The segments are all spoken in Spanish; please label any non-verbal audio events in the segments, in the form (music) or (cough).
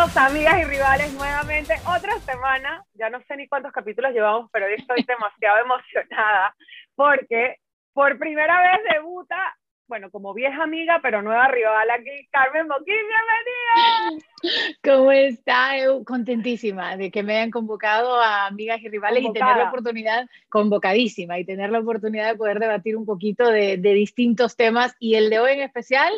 Bienvenidos amigas y rivales nuevamente. Otra semana, ya no sé ni cuántos capítulos llevamos, pero hoy estoy demasiado (laughs) emocionada porque por primera vez debuta, bueno, como vieja amiga, pero nueva rival aquí, Carmen Boquín, bienvenida. ¿Cómo está? Contentísima de que me hayan convocado a amigas y rivales y tener la oportunidad, convocadísima, y tener la oportunidad de poder debatir un poquito de, de distintos temas y el de hoy en especial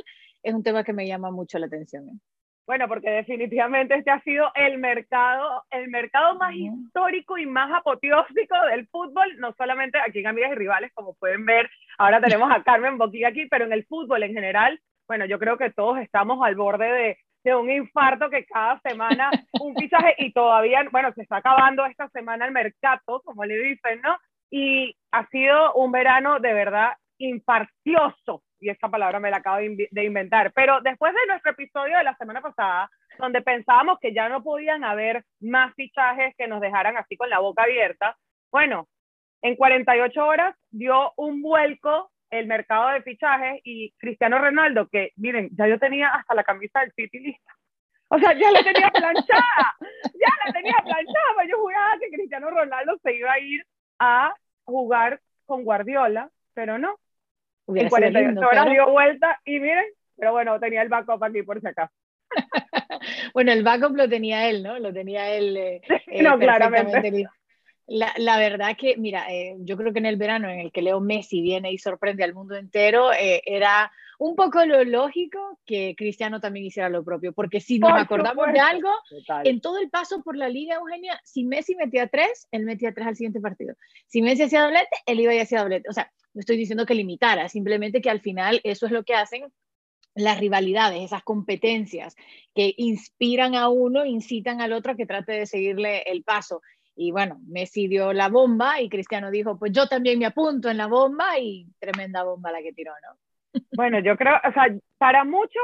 es un tema que me llama mucho la atención. Bueno, porque definitivamente este ha sido el mercado, el mercado más histórico y más apoteósico del fútbol, no solamente aquí en Amigas y Rivales, como pueden ver, ahora tenemos a Carmen Boquilla aquí, pero en el fútbol en general, bueno, yo creo que todos estamos al borde de, de un infarto que cada semana (laughs) un fichaje y todavía, bueno, se está acabando esta semana el mercado, como le dicen, ¿no? Y ha sido un verano de verdad infartioso y esta palabra me la acabo de inventar, pero después de nuestro episodio de la semana pasada, donde pensábamos que ya no podían haber más fichajes que nos dejaran así con la boca abierta, bueno, en 48 horas dio un vuelco el mercado de fichajes y Cristiano Ronaldo, que miren, ya yo tenía hasta la camisa del City lista. O sea, ya la tenía planchada, ya la tenía planchada, pues yo jugaba que Cristiano Ronaldo se iba a ir a jugar con Guardiola, pero no, en 48 horas dio vuelta y miren, pero bueno, tenía el backup aquí por si acaso. (laughs) bueno, el backup lo tenía él, ¿no? Lo tenía él. Eh, (laughs) no, eh, claramente. La, la, verdad que, mira, eh, yo creo que en el verano en el que Leo Messi viene y sorprende al mundo entero, era un poco lo lógico que Cristiano también hiciera lo propio, porque si nos acordamos de algo, en todo el paso por la liga, Eugenia, si Messi metía tres, él metía tres al siguiente partido. Si Messi hacía doblete, él iba y hacía doblete. O sea, no estoy diciendo que limitara, simplemente que al final eso es lo que hacen las rivalidades, esas competencias que inspiran a uno, incitan al otro a que trate de seguirle el paso. Y bueno, Messi dio la bomba y Cristiano dijo, pues yo también me apunto en la bomba y tremenda bomba la que tiró, ¿no? (laughs) Bueno, yo creo, o sea, para muchos,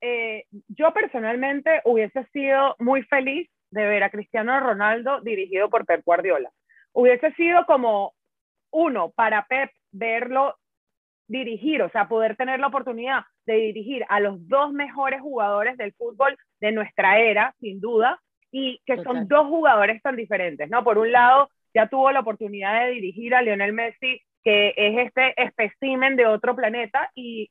eh, yo personalmente hubiese sido muy feliz de ver a Cristiano Ronaldo dirigido por Pep Guardiola. Hubiese sido como uno, para Pep verlo dirigir, o sea, poder tener la oportunidad de dirigir a los dos mejores jugadores del fútbol de nuestra era, sin duda, y que son dos jugadores tan diferentes, ¿no? Por un lado, ya tuvo la oportunidad de dirigir a Lionel Messi, que es este espécimen de otro planeta, y,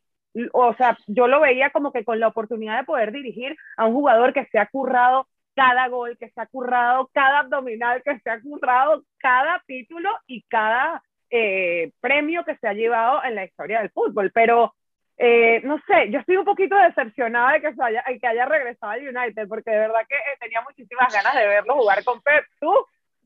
o sea, yo lo veía como que con la oportunidad de poder dirigir a un jugador que se ha currado cada gol, que se ha currado cada abdominal, que se ha currado cada título y cada eh, premio que se ha llevado en la historia del fútbol, pero eh, no sé, yo estoy un poquito decepcionada de que, se haya, que haya regresado al United, porque de verdad que eh, tenía muchísimas ganas de verlo jugar con Pep. ¿Tú?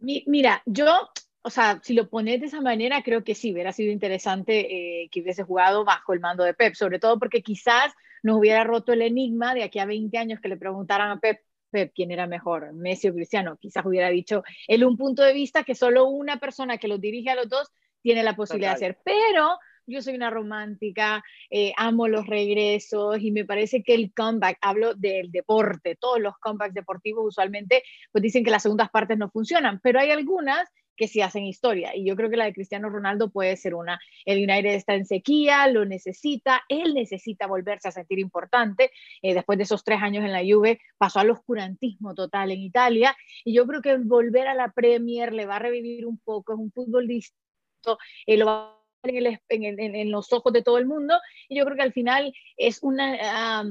mira, yo, o sea, si lo pones de esa manera, creo que sí, hubiera sido interesante que hubiese jugado bajo el mando de Pep, sobre todo porque quizás nos hubiera roto el enigma de aquí a 20 años que le preguntaran a Pep, Pep quién era mejor, Messi o Cristiano. Quizás hubiera dicho él un punto de vista que solo una persona que los dirige a los dos tiene la posibilidad de hacer. Pero yo soy una romántica, eh, amo los regresos y me parece que el comeback, hablo del deporte, todos los comebacks deportivos usualmente pues dicen que las segundas partes no funcionan, pero hay algunas que sí hacen historia y yo creo que la de Cristiano Ronaldo puede ser una. El United está en sequía, lo necesita, él necesita volverse a sentir importante. Eh, después de esos tres años en la Juve pasó al oscurantismo total en Italia y yo creo que volver a la Premier le va a revivir un poco, es un fútbol distinto eh, lo va en, los ojos de todo el mundo y yo creo que al final es una,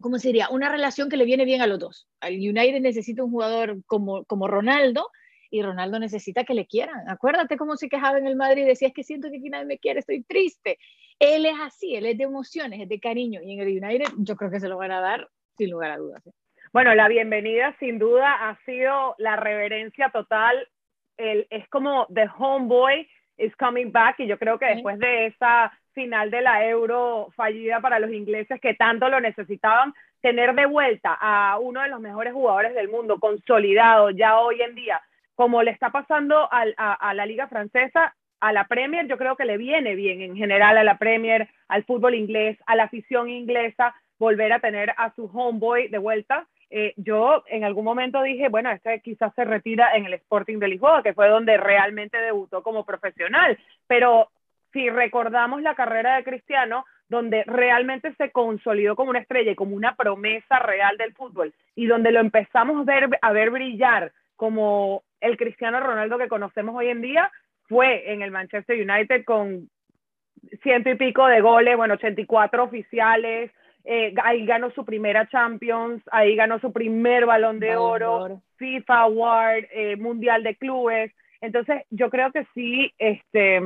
¿cómo sería? Una relación que le viene bien a los dos. Al United necesita un jugador como, como Ronaldo y Ronaldo necesita que le quieran. Acuérdate cómo se quejaba en el Madrid decía, es que siento que aquí nadie me quiere, estoy triste. Él es así, él es de emociones, es de cariño y en el United yo creo que se lo van a dar sin lugar a dudas. ¿eh? Bueno, la bienvenida sin duda ha sido la reverencia total es como The Homeboy is coming back y yo creo que después de esa final de la Euro fallida para los ingleses que tanto lo necesitaban, tener de vuelta a uno de los mejores jugadores del mundo, consolidado ya hoy en día, como le está pasando a, a, la liga francesa, a la Premier, yo creo que le viene bien en general a la Premier, al fútbol inglés, a la afición inglesa, volver a tener a su homeboy de vuelta. Eh, yo en algún momento dije, bueno, este quizás se retira en el Sporting de Lisboa, que fue donde realmente debutó como profesional, pero si recordamos la carrera de Cristiano, donde realmente se consolidó como una estrella y como una promesa real del fútbol, y donde lo empezamos a ver, a ver brillar como el Cristiano Ronaldo que conocemos hoy en día, fue en el Manchester United con ciento y pico de goles, bueno, 84 oficiales, eh, ahí ganó su primera Champions, ahí ganó su primer balón de, oro, FIFA Award, eh, Mundial de Clubes. Entonces, yo creo que sí, este,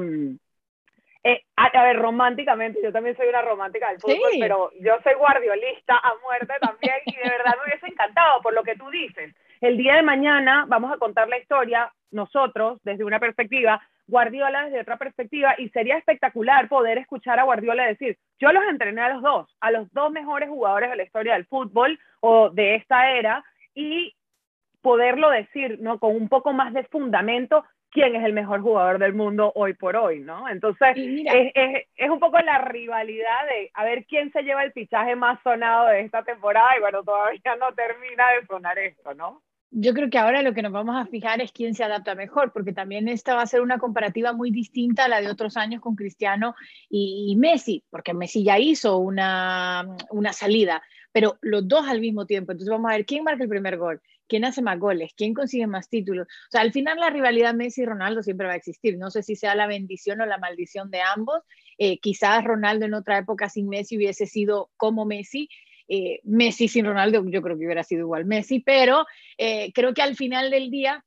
eh, a, ver, románticamente, yo también soy una romántica del fútbol, pero yo soy guardiolista a muerte también y de verdad me hubiese encantado por lo que tú dices. El día de mañana vamos a contar la historia nosotros desde una perspectiva, Guardiola desde otra perspectiva y sería espectacular poder escuchar a Guardiola decir, yo los entrené a los dos, a los dos mejores jugadores de la historia del fútbol o de esta era y poderlo decir, ¿no? Con un poco más de fundamento quién es el mejor jugador del mundo hoy por hoy, ¿no? Entonces, es, es, es, un poco la rivalidad de a ver quién se lleva el fichaje más sonado de esta temporada y bueno, todavía no termina de sonar esto, ¿no? Yo creo que ahora lo que nos vamos a fijar es quién se adapta mejor, porque también esta va a ser una comparativa muy distinta a la de otros años con Cristiano y, Messi, porque Messi ya hizo una, una salida, pero los dos al mismo tiempo. Entonces vamos a ver quién marca el primer gol, quién hace más goles, quién consigue más títulos. O sea, al final la rivalidad Messi y Ronaldo siempre va a existir. No sé si sea la bendición o la maldición de ambos. Eh, quizás Ronaldo en otra época sin Messi hubiese sido como Messi eh, Messi sin Ronaldo, yo creo que hubiera sido igual Messi, pero eh, creo que al final del día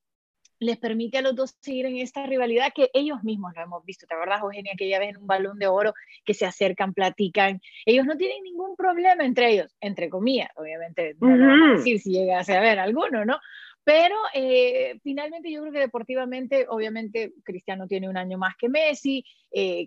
les permite a los dos seguir en esta rivalidad que ellos mismos lo hemos visto. ¿Te acuerdas, Eugenia, que ya ven un balón de oro que se acercan, platican? Ellos no tienen ningún problema entre ellos, entre comillas, obviamente, no decir si llega a ver alguno, ¿no? Pero eh, finalmente yo creo que deportivamente, obviamente, Cristiano tiene un año más que Messi,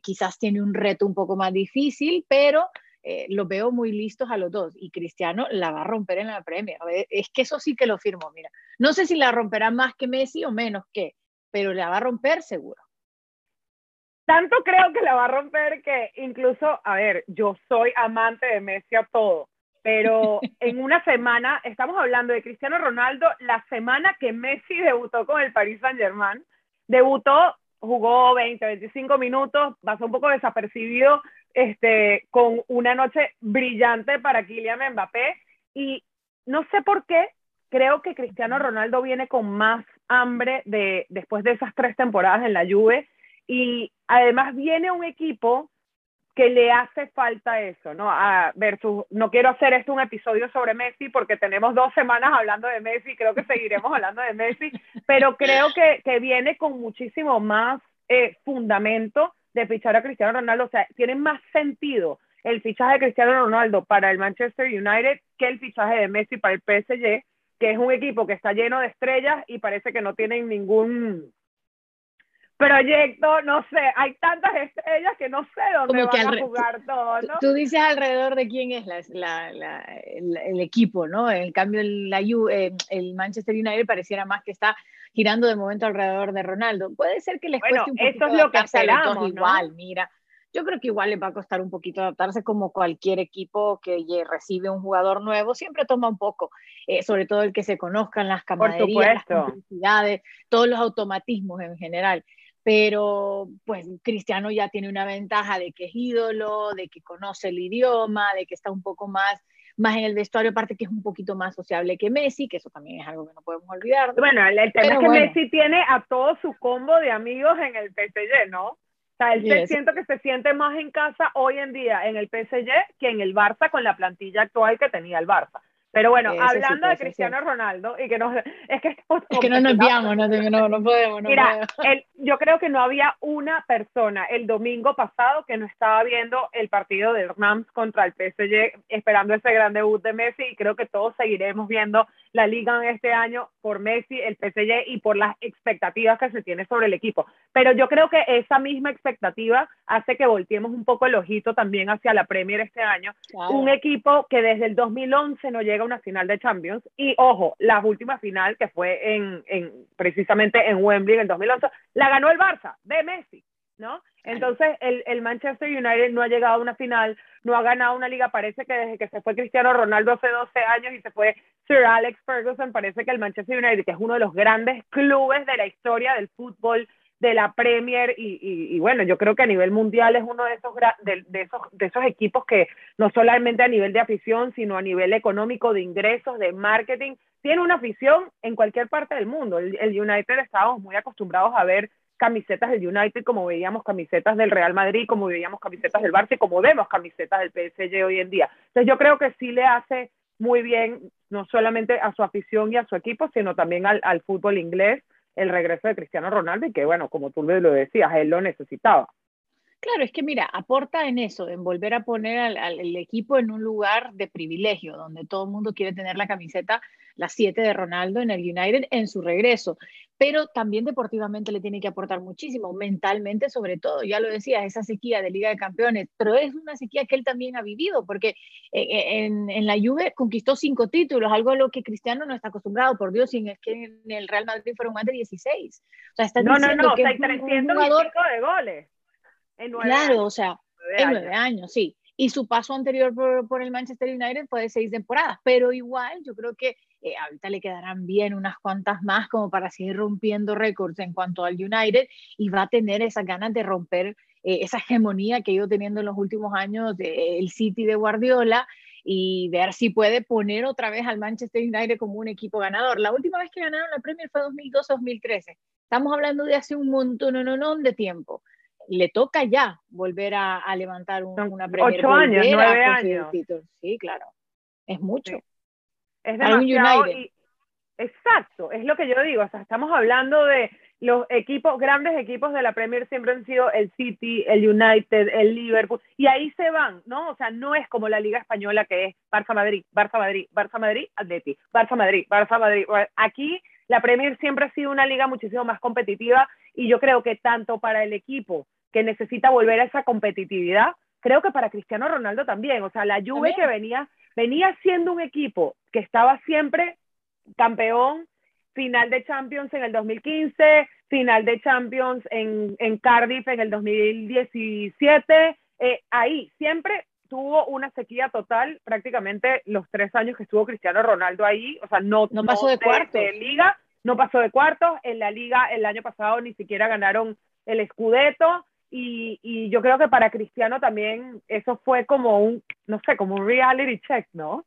quizás tiene un reto un poco más difícil, pero eh, los veo muy listos a los dos y Cristiano la va a romper en la Premier. Es que eso sí que lo firmo, mira. No sé si la romperá más que Messi o menos que, pero la va a romper seguro. Tanto creo que la va a romper que incluso, a ver, yo soy amante de Messi a todo, pero (laughs) en una semana, estamos hablando de Cristiano Ronaldo, la semana que Messi debutó con el Paris Saint Germain, debutó, jugó 20, 25 minutos, pasó un poco desapercibido este, con una noche brillante para Kylian Mbappé y no sé por qué, creo que Cristiano Ronaldo viene con más hambre de, después de esas tres temporadas en la Juve y además viene un equipo que le hace falta eso, ¿no? A versus, no quiero hacer esto un episodio sobre Messi porque tenemos dos semanas hablando de Messi, creo que seguiremos hablando de Messi, pero creo que, que viene con muchísimo más eh, fundamento de fichar a Cristiano Ronaldo. O sea, tiene más sentido el fichaje de Cristiano Ronaldo para el Manchester United que el fichaje de Messi para el PSG, que es un equipo que está lleno de estrellas y parece que no tienen ningún proyecto, no sé, hay tantas estrellas que no sé dónde van a jugar todo, ¿no? Tú dices alrededor de quién es la, la, el, equipo, ¿no? En cambio, el, la, eh, el Manchester United pareciera más que está girando de momento alrededor de Ronaldo. Puede ser que les cueste un poquito eso es lo que esperamos, igual, mira. Yo creo que igual les va a costar un poquito adaptarse como cualquier equipo que recibe un jugador nuevo, siempre toma un poco, eh, sobre todo el que se conozcan las camaraderías, las complicidades, todos los automatismos en general pero pues Cristiano ya tiene una ventaja de que es ídolo, de que conoce el idioma, de que está un poco más, más en el vestuario, aparte que es un poquito más sociable que Messi, que eso también es algo que no podemos olvidar. Bueno, el, tema es que Messi tiene a todo su combo de amigos en el PSG, ¿no? O sea, él se siento que se siente más en casa hoy en día en el PSG que en el Barça con la plantilla actual que tenía el Barça. Pero bueno, hablando de Cristiano Ronaldo, y que no, (laughs) es que, es que no nos enviamos, no, no, no podemos. No Mira, yo creo que no había una persona el domingo pasado que no estaba viendo el partido de Rams contra el PSG, esperando ese gran debut de Messi, y creo que todos seguiremos viendo la liga en este año por Messi, el PSG y por las expectativas que se tiene sobre el equipo. Pero yo creo que esa misma expectativa hace que volteemos un poco el ojito también hacia la Premier este año. Un equipo que desde el 2011 no llega a una final de Champions y ojo, la última final que fue en, en precisamente en Wembley en el 2011, la ganó el Barça de Messi. ¿No? Entonces, el, el, Manchester United no ha llegado a una final, no ha ganado una liga, parece que desde que se fue Cristiano Ronaldo hace 12 años y se fue Sir Alex Ferguson, parece que el Manchester United, que es uno de los grandes clubes de la historia del fútbol de la Premier y, bueno, yo creo que a nivel mundial es uno de esos, de, esos, de esos equipos que no solamente a nivel de afición, sino a nivel económico, de ingresos, de marketing, tiene una afición en cualquier parte del mundo. El, el United estábamos muy acostumbrados a ver camisetas del United como veíamos camisetas del Real Madrid, como veíamos camisetas del Barça y como vemos camisetas del PSG hoy en día. Entonces yo creo que sí le hace muy bien no solamente a su afición y a su equipo, sino también al, al fútbol inglés el regreso de Cristiano Ronaldo y que, bueno, como tú lo decías, él lo necesitaba. Claro, es que mira, aporta en eso, en volver a poner al, equipo en un lugar de privilegio, donde todo el mundo quiere tener la camiseta, las 7 de Ronaldo en el United en su regreso. Pero también deportivamente le tiene que aportar muchísimo, mentalmente sobre todo, ya lo decía, esa sequía de Liga de Campeones, pero es una sequía que él también ha vivido, porque eh, eh, en, en la Juve conquistó cinco títulos, algo a lo que Cristiano no está acostumbrado, por Dios, sin es que en el Real Madrid fueron más de 16. O sea, está no, no, no, que hay 300 de goles claro, o sea, en nueve años, sí. Y su paso anterior por, el Manchester United fue de seis temporadas, pero igual yo creo que eh, ahorita le quedarán bien unas cuantas más como para seguir rompiendo récords en cuanto al United y va a tener esas ganas de romper eh, esa hegemonía que ha ido teniendo en los últimos años del City de Guardiola y ver si puede poner otra vez al Manchester United como un equipo ganador. La última vez que ganaron la Premier fue 2012-2013. Estamos hablando de hace un montón de tiempo le toca ya volver a, levantar una Premier Ocho años, nueve años. Sí, claro. Es mucho. Es demasiado. exacto, es lo que yo digo. O sea, estamos hablando de los equipos, grandes equipos de la Premier siempre han sido el City, el United, el Liverpool, y ahí se van, ¿no? O sea, no es como la Liga Española que es Barça-Madrid, Barça-Madrid, Barça-Madrid, Atleti, Barça-Madrid, Barça-Madrid. Aquí la Premier siempre ha sido una liga muchísimo más competitiva y yo creo que tanto para el equipo que necesita volver a esa competitividad. Creo que para Cristiano Ronaldo también, o sea, la Juve que venía, venía siendo un equipo que estaba siempre campeón, final de Champions en el 2015, final de Champions en, en Cardiff en el 2017, eh, ahí siempre tuvo una sequía total prácticamente los tres años que estuvo Cristiano Ronaldo ahí, o sea, no, no pasó de, cuartos. de liga, no pasó de cuartos, en la liga el año pasado ni siquiera ganaron el Scudetto, y, yo creo que para Cristiano también eso fue como un, no sé, como un reality check, ¿no?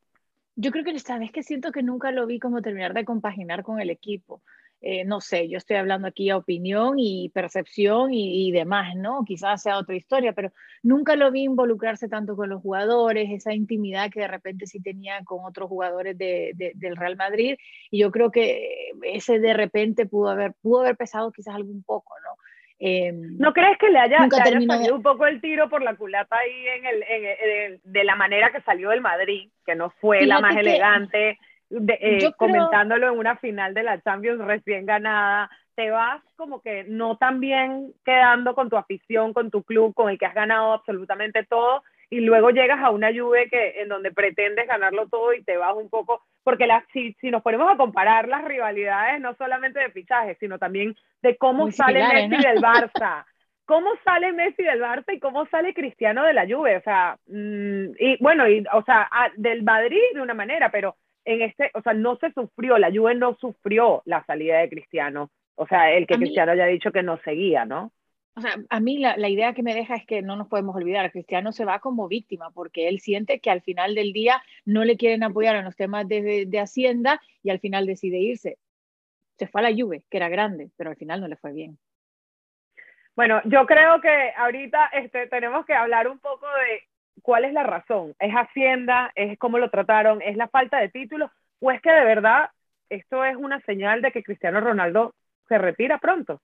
Yo creo que vez que siento que nunca lo vi como terminar de compaginar con el equipo. Eh, no sé, yo estoy hablando aquí a opinión y percepción y, demás, ¿no? Quizás sea otra historia, pero nunca lo vi involucrarse tanto con los jugadores, esa intimidad que de repente sí tenía con otros jugadores de, del Real Madrid. Y yo creo que ese de repente pudo haber, pudo haber pesado quizás algún poco, ¿no? Em, ¿No crees que le haya, salido un poco el tiro por la culata ahí en el, de la manera que salió del Madrid, que no fue la más elegante, eh, comentándolo en una final de la Champions recién ganada? Te vas como que no tan bien quedando con tu afición, con tu club, con el que has ganado absolutamente todo, y luego llegas a una Juve que, en donde pretendes ganarlo todo y te vas un poco, porque la, si, si nos ponemos a comparar las rivalidades, no solamente de fichajes, sino también de cómo sale Messi del (laughs) Barça, cómo sale Messi del Barça y cómo sale Cristiano de la Juve, o sea, mm, y bueno, y, o sea, del Madrid de una manera, pero en este, o sea, no se sufrió, la Juve no sufrió la salida de Cristiano, o sea, el que Cristiano haya dicho que no seguía, ¿no? O sea, a mí la, idea que me deja es que no nos podemos olvidar, Cristiano se va como víctima porque él siente que al final del día no le quieren apoyar en los temas de, de, Hacienda y al final decide irse. Se fue a la Juve, que era grande, pero al final no le fue bien. Bueno, yo creo que ahorita este, tenemos que hablar un poco de cuál es la razón. ¿Es Hacienda? ¿Es cómo lo trataron? ¿Es la falta de títulos? ¿O es que de verdad esto es una señal de que Cristiano Ronaldo se retira pronto?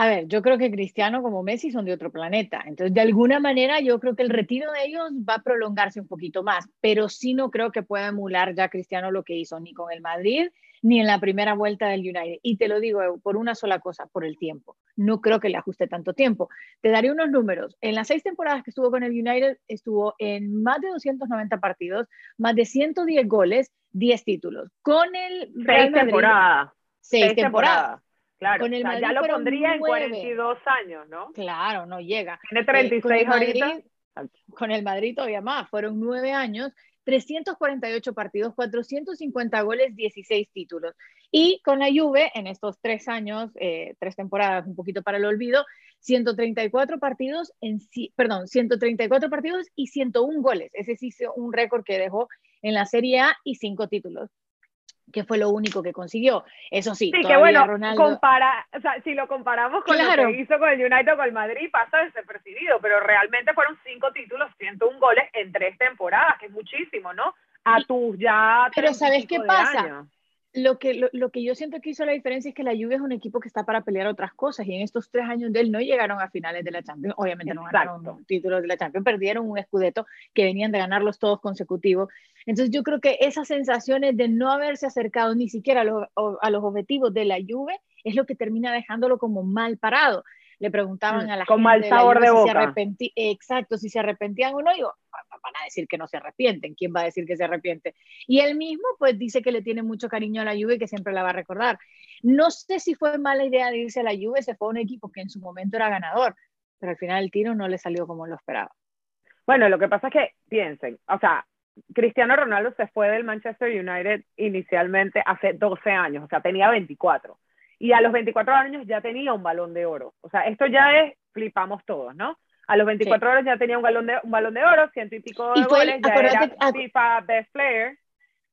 A ver, yo creo que Cristiano como Messi son de otro planeta. Entonces, de alguna manera, yo creo que el retiro de ellos va a prolongarse un poquito más, pero sí no creo que pueda emular ya Cristiano lo que hizo ni con el Madrid ni en la primera vuelta del United. Y te lo digo por una sola cosa, por el tiempo. No creo que le ajuste tanto tiempo. Te daré unos números. En las seis temporadas que estuvo con el United, estuvo en más de 290 partidos, más de 110 goles, 10 títulos. Con el Real Madrid, temporadas. Seis, temporadas. Claro, con el ya lo pondría en 42 años, ¿no? Claro, no llega. Tiene 36 eh, con ahorita. con el Madrid todavía más, fueron nueve años, 348 partidos, 450 goles, 16 títulos. Y con la Juve, en estos tres años, eh, tres temporadas, un poquito para el olvido, 134 partidos, en, perdón, 134 partidos y 101 goles. Ese sí es un récord que dejó en la Serie A y cinco títulos que fue lo único que consiguió. Eso sí, sí que bueno, compara, o sea, si lo comparamos con lo que hizo con el United o con el Madrid, pasa desapercibido, pero realmente fueron cinco títulos, 101 goles en tres temporadas, que es muchísimo, ¿no? A tus ya... Pero ¿sabes qué pasa? Lo que, lo, que yo siento que hizo la diferencia es que la Juve es un equipo que está para pelear otras cosas y en estos tres años de él no llegaron a finales de la Champions, obviamente no ganaron títulos de la Champions, perdieron un escudeto que venían de ganarlos todos consecutivos. Entonces yo creo que esas sensaciones de no haberse acercado ni siquiera a los, a los objetivos de la Juve es lo que termina dejándolo como mal parado le preguntaban mm, a la Con mal sabor de, boca. Si se exacto, si se arrepentían o no, digo, van a decir que no se arrepienten, ¿quién va a decir que se arrepiente? Y él mismo pues dice que le tiene mucho cariño a la Juve y que siempre la va a recordar. No sé si fue mala idea de irse a la Juve, se fue a un equipo que en su momento era ganador, pero al final el tiro no le salió como lo esperaba. Bueno, lo que pasa es que piensen, o sea, Cristiano Ronaldo se fue del Manchester United inicialmente hace 12 años, o sea, tenía 24 y a los 24 años ya tenía un balón de oro. O sea, esto ya es, flipamos todos, ¿no? A los 24 años ya tenía un balón de, un balón de oro, ciento y pico de goles, ya era FIFA Best Player.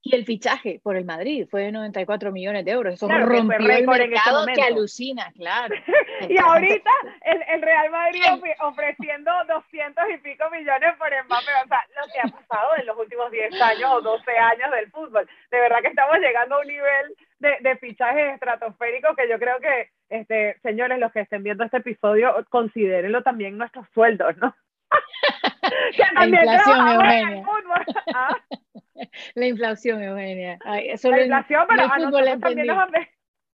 Y el fichaje por el Madrid fue de 94 millones de euros. Eso claro, rompió el este mercado que alucina, claro. (laughs) y ahorita el, el, Real Madrid ofreciendo 200 y pico millones por Mbappé. O sea, lo que ha pasado en los últimos 10 años o 12 años del fútbol. De verdad que estamos llegando a un nivel de, de fichajes estratosféricos que yo creo que, este, señores, los que estén viendo este episodio, considérenlo también nuestros sueldos, ¿no? (laughs) (laughs) la inflación, Eugenia. ¿Ah? La inflación, Eugenia. la inflación, pero a nosotros también nos afecta.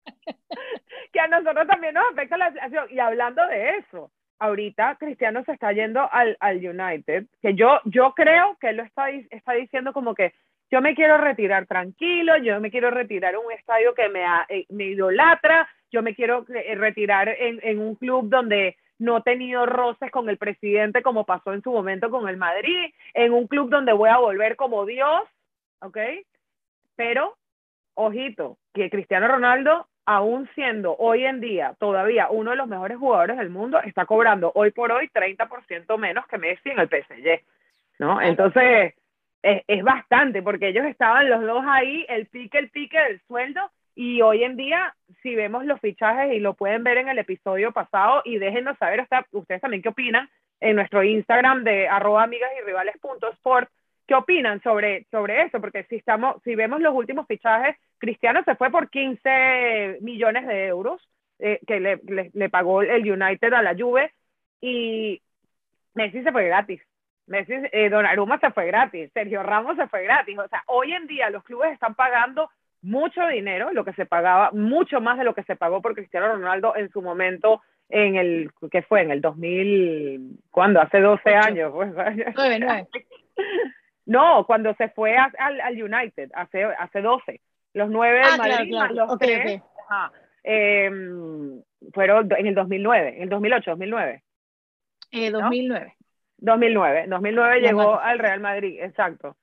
(laughs) que a nosotros también nos afecta la inflación. Y hablando de eso, ahorita Cristiano se está yendo al, al United, que yo, yo creo que él lo está, está diciendo como que yo me quiero retirar tranquilo, yo me quiero retirar un estadio que me, eh, me idolatra, yo me quiero eh, retirar en, en un club donde no he tenido roces con el presidente como pasó en su momento con el Madrid, en un club donde voy a volver como Dios, ¿ok? Pero, ojito, que Cristiano Ronaldo, aún siendo hoy en día todavía uno de los mejores jugadores del mundo, está cobrando hoy por hoy 30% menos que Messi en el PSG, ¿no? Entonces, es, es bastante, porque ellos estaban los dos ahí, el pique, el pique del sueldo, y hoy en día, si vemos los fichajes y lo pueden ver en el episodio pasado y déjenos saber hasta ustedes también qué opinan en nuestro Instagram de arroba amigas y rivales sport, qué opinan sobre, sobre eso, porque si estamos, si vemos los últimos fichajes, Cristiano se fue por 15 millones de euros eh, que le, le, pagó el United a la Juve y Messi se fue gratis. Messi, eh, Donnarumma se fue gratis, Sergio Ramos se fue gratis. O sea, hoy en día los clubes están pagando mucho dinero, lo que se pagaba, mucho más de lo que se pagó por Cristiano Ronaldo en su momento en el, que fue? En el 2000, ¿cuándo? Hace 12 años. Pues, (laughs) no, cuando se fue al, al United, hace, hace 12. Los 9 de ah, Madrid, los tres, em, fueron en el 2009, en el 2008, 2009. Eh, 2009. 2009, 2009 llegó al Real Madrid, exacto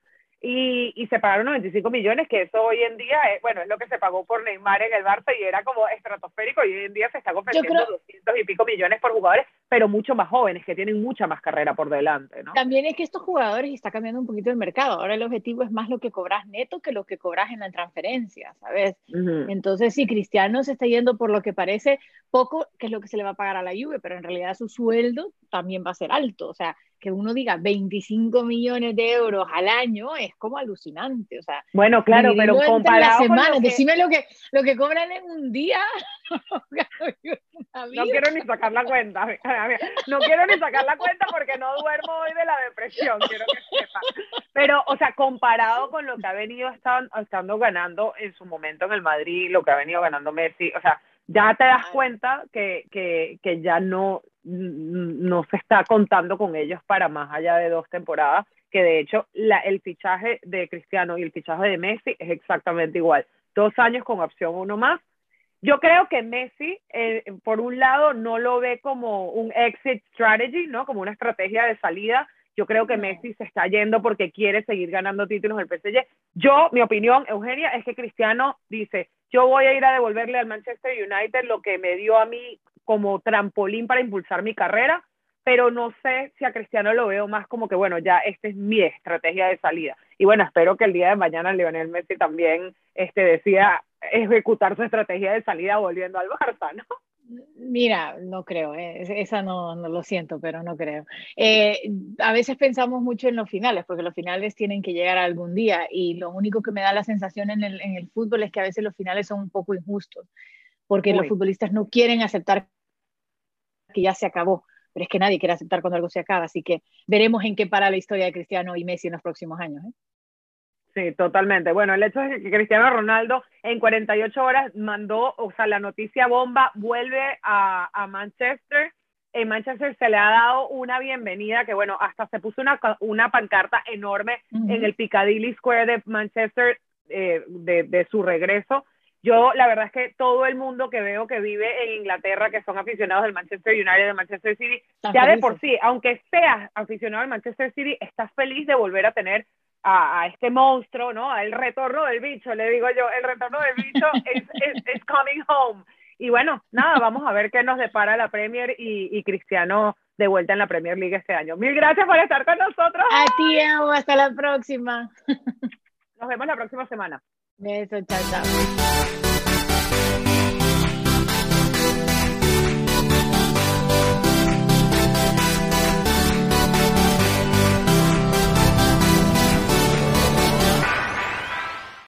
y, y se pagaron 95 millones, que eso hoy en día es, bueno, es lo que se pagó por Neymar en el Barça y era como estratosférico y hoy en día se está ofreciendo 200 y pico millones por jugadores, pero mucho más jóvenes, que tienen mucha más carrera por delante, ¿no? También es que estos jugadores está cambiando un poquito el mercado, ahora el objetivo es más lo que cobras neto que lo que cobras en la transferencia, ¿sabes? Entonces, si Cristiano se está yendo por lo que parece poco, que es lo que se le va a pagar a la Juve, pero en realidad su sueldo también va a ser alto, o sea, que uno diga 25 millones de euros al año es como alucinante, o sea. Bueno, claro, pero comparado con lo que... decime lo que, lo que cobran en un día. (laughs) no quiero ni sacar la cuenta, (laughs) no quiero ni sacar la cuenta porque no duermo hoy de la depresión, quiero que sepa. Pero, o sea, comparado con lo que ha venido estando, estando ganando en su momento en el Madrid, lo que ha venido ganando Messi, o sea, ya te das cuenta que, que, que ya no, no se está contando con ellos para más allá de dos temporadas, que de hecho la, el fichaje de Cristiano y el fichaje de Messi es exactamente igual. Dos años con opción uno más. Yo creo que Messi, eh, por un lado, no lo ve como un exit strategy, ¿no? Como una estrategia de salida, Yo creo que Messi se está yendo porque quiere seguir ganando títulos del PSG. Yo, mi opinión, Eugenia, es que Cristiano dice, yo voy a ir a devolverle al Manchester United lo que me dio a mí como trampolín para impulsar mi carrera, pero no sé si a Cristiano lo veo más como que, bueno, ya esta es mi estrategia de salida. Y bueno, espero que el día de mañana Lionel Messi también este, decida ejecutar su estrategia de salida volviendo al Barça, ¿no? Mira, no creo, eh, esa no, no, lo siento, pero no creo. Eh, a veces pensamos mucho en los finales, porque los finales tienen que llegar algún día y lo único que me da la sensación en el, en el fútbol es que a veces los finales son un poco injustos, porque los futbolistas no quieren aceptar que ya se acabó, pero es que nadie quiere aceptar cuando algo se acaba, así que veremos en qué para la historia de Cristiano y Messi en los próximos años. ¿eh? Sí, totalmente. Bueno, el hecho es que Cristiano Ronaldo en 48 horas mandó, o sea, la noticia bomba, vuelve a, a Manchester. En Manchester se le ha dado una bienvenida que, bueno, hasta se puso una, una pancarta enorme en el Piccadilly Square de Manchester eh, de, de su regreso. Yo, la verdad es que todo el mundo que veo que vive en Inglaterra, que son aficionados del Manchester United, del Manchester City, ya de por sí, aunque seas aficionado al Manchester City, estás feliz de volver a tener a, este monstruo, ¿no? Al retorno del bicho, le digo yo, el retorno del bicho es, coming home. Y bueno, nada, vamos a ver qué nos depara la Premier y, Cristiano de vuelta en la Premier League este año. Mil gracias por estar con nosotros. A ti, hasta la próxima. Nos vemos la próxima semana. Beso, chao, chao.